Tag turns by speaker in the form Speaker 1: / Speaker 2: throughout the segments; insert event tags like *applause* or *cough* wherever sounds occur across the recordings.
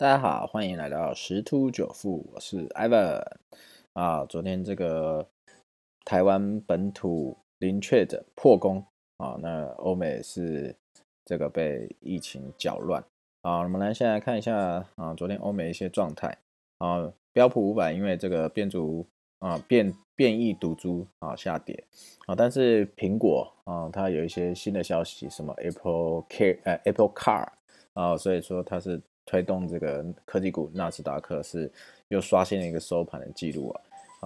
Speaker 1: 大家好，欢迎来到十突九富，我是 Ivan 啊。昨天这个台湾本土零确诊破功啊，那欧美是这个被疫情搅乱啊。我们来先来看一下啊，昨天欧美一些状态啊，标普五百因为这个变族啊变变异毒株啊下跌啊，但是苹果啊它有一些新的消息，什么 Apple Care 呃 Apple Car 啊，所以说它是。推动这个科技股，纳斯达克是又刷新了一个收盘的记录啊，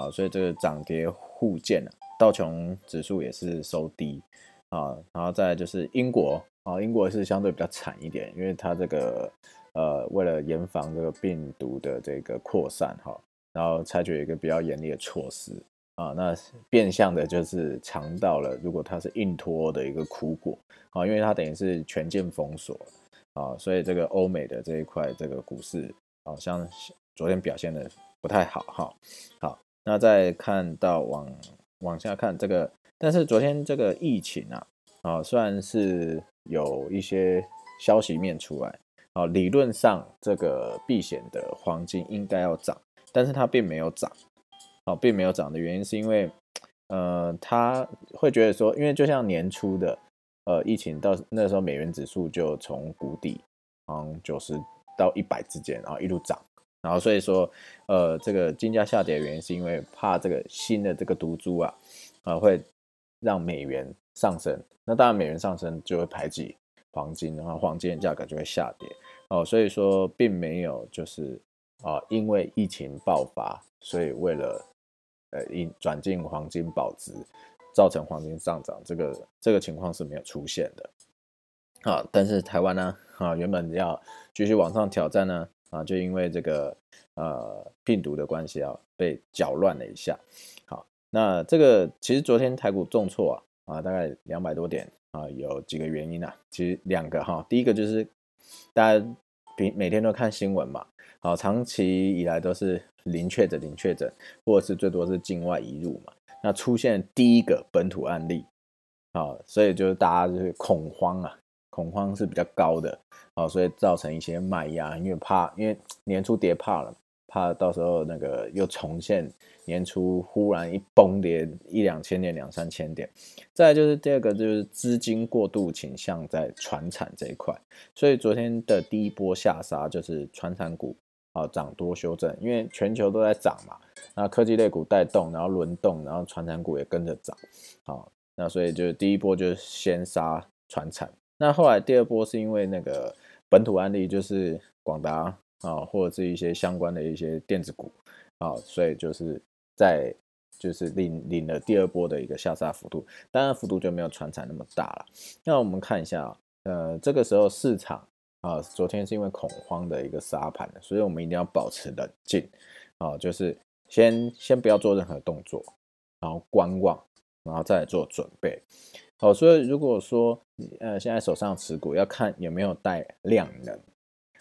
Speaker 1: 啊，所以这个涨跌互见啊，道琼指数也是收低啊，然后再就是英国啊，英国是相对比较惨一点，因为它这个呃为了严防这个病毒的这个扩散哈，然后采取一个比较严厉的措施啊，那变相的就是尝到了如果它是硬脱的一个苦果啊，因为它等于是全境封锁。啊，所以这个欧美的这一块这个股市，好像昨天表现的不太好哈。好，那再看到往往下看这个，但是昨天这个疫情啊，啊，虽然是有一些消息面出来，啊，理论上这个避险的黄金应该要涨，但是它并没有涨，啊，并没有涨的原因是因为，呃，他会觉得说，因为就像年初的。呃，疫情到那时候，美元指数就从谷底，嗯，九十到一百之间，然后一路涨，然后所以说，呃，这个金价下跌的原因是因为怕这个新的这个毒株啊，啊，会让美元上升，那当然美元上升就会排挤黄金，然后黄金的价格就会下跌，哦，所以说并没有就是啊，因为疫情爆发，所以为了呃，引转进黄金保值。造成黄金上涨，这个这个情况是没有出现的，啊，但是台湾呢，啊，原本要继续往上挑战呢，啊，就因为这个呃病毒的关系啊，被搅乱了一下。好，那这个其实昨天台股重挫啊，啊，大概两百多点啊，有几个原因啊，其实两个哈，第一个就是大家平每天都看新闻嘛，好，长期以来都是零确诊零确诊，或者是最多是境外移入嘛。那出现第一个本土案例，啊，所以就是大家就是恐慌啊，恐慌是比较高的，啊，所以造成一些卖压，因为怕，因为年初跌怕了，怕到时候那个又重现年初忽然一崩跌一两千点、两三千点。再就是第二个就是资金过度倾向在船产这一块，所以昨天的第一波下杀就是船产股。啊，涨多修正，因为全球都在涨嘛，那科技类股带动，然后轮动，然后传产股也跟着涨，好，那所以就第一波就是先杀传产，那后来第二波是因为那个本土案例就是广达啊，或者是一些相关的一些电子股啊，所以就是在就是领领了第二波的一个下杀幅度，当然幅度就没有传产那么大了。那我们看一下，呃，这个时候市场。啊，昨天是因为恐慌的一个杀盘，所以我们一定要保持冷静啊，就是先先不要做任何动作，然后观望，然后再做准备。好，所以如果说你呃现在手上持股要看有没有带量能，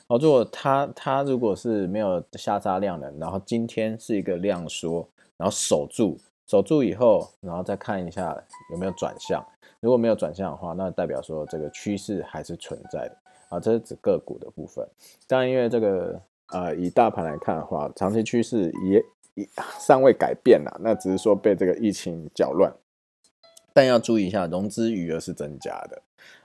Speaker 1: 好，如果它它如果是没有下杀量能，然后今天是一个量缩，然后守住守住以后，然后再看一下有没有转向，如果没有转向的话，那代表说这个趋势还是存在的。啊，这是指个股的部分。当然，因为这个呃，以大盘来看的话，长期趋势也 *sighs* 尚未改变啦。那只是说被这个疫情搅乱。但要注意一下，融资余额是增加的。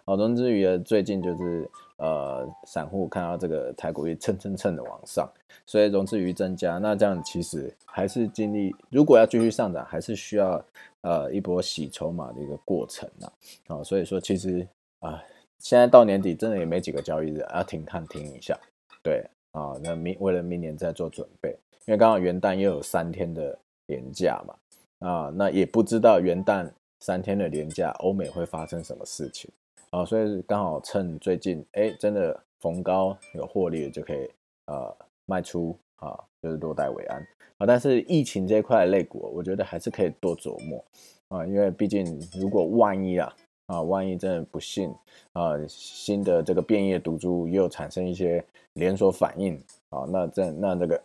Speaker 1: 哦，融资余额最近就是呃，散户看到这个台股一蹭蹭蹭的往上，所以融资余增加。那这样其实还是经历，如果要继续上涨，还是需要呃一波洗筹码的一个过程啊。哦，所以说其实啊。现在到年底，真的也没几个交易日，要停看停一下。对啊，那明为了明年再做准备，因为刚好元旦又有三天的连假嘛。啊，那也不知道元旦三天的连假，欧美会发生什么事情啊。所以刚好趁最近，哎，真的逢高有获利，就可以呃卖出啊，就是落袋为安啊。但是疫情这块类股，我觉得还是可以多琢磨啊，因为毕竟如果万一啊。啊，万一真的不幸啊，新的这个变异毒株又产生一些连锁反应啊，那这那这个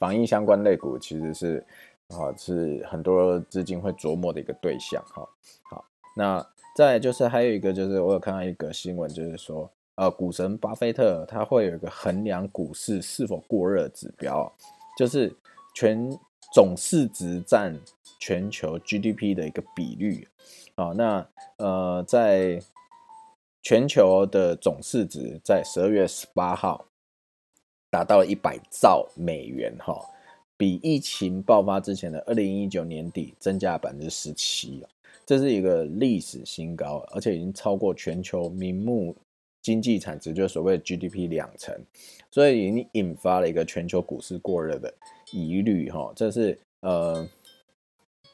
Speaker 1: 防疫相关类股其实是啊是很多资金会琢磨的一个对象哈。好，那再就是还有一个就是我有看到一个新闻，就是说呃，股神巴菲特他会有一个衡量股市是否过热指标，就是全总市值占全球 GDP 的一个比率。啊，那呃，在全球的总市值在十二月十八号达到了一百兆美元，哈，比疫情爆发之前的二零一九年底增加百分之十七这是一个历史新高，而且已经超过全球名目经济产值，就是所谓的 GDP 两成，所以已经引发了一个全球股市过热的疑虑，哈，这是呃，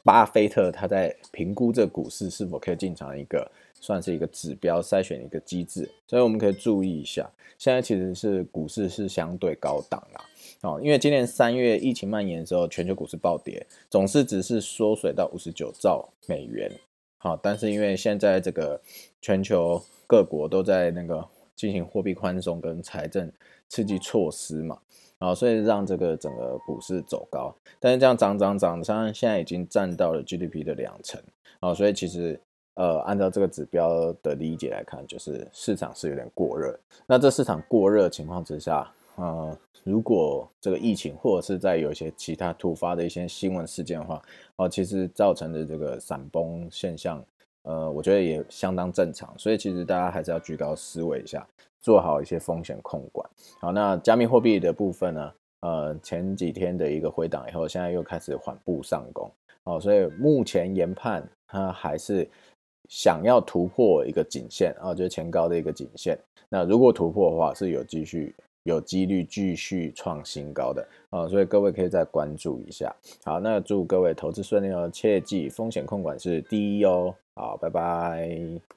Speaker 1: 巴菲特他在评估这股市是否可以进场一个算是一个指标筛选一个机制，所以我们可以注意一下，现在其实是股市是相对高档啦。哦，因为今年三月疫情蔓延的时候，全球股市暴跌，总市值是缩水到五十九兆美元。好，但是因为现在这个全球各国都在那个进行货币宽松跟财政刺激措施嘛，啊，所以让这个整个股市走高。但是这样涨涨涨，像现在已经占到了 GDP 的两成，啊，所以其实呃，按照这个指标的理解来看，就是市场是有点过热。那这市场过热情况之下，呃，如果这个疫情或者是在有一些其他突发的一些新闻事件的话，哦，其实造成的这个闪崩现象，呃，我觉得也相当正常。所以其实大家还是要居高思维一下，做好一些风险控管。好，那加密货币的部分呢？呃，前几天的一个回档以后，现在又开始缓步上攻。哦，所以目前研判它还是想要突破一个颈线啊，就是前高的一个颈线。那如果突破的话，是有继续。有几率继续创新高的啊，所以各位可以再关注一下。好，那祝各位投资顺利哦，切记风险控管是第一哦。好，拜拜。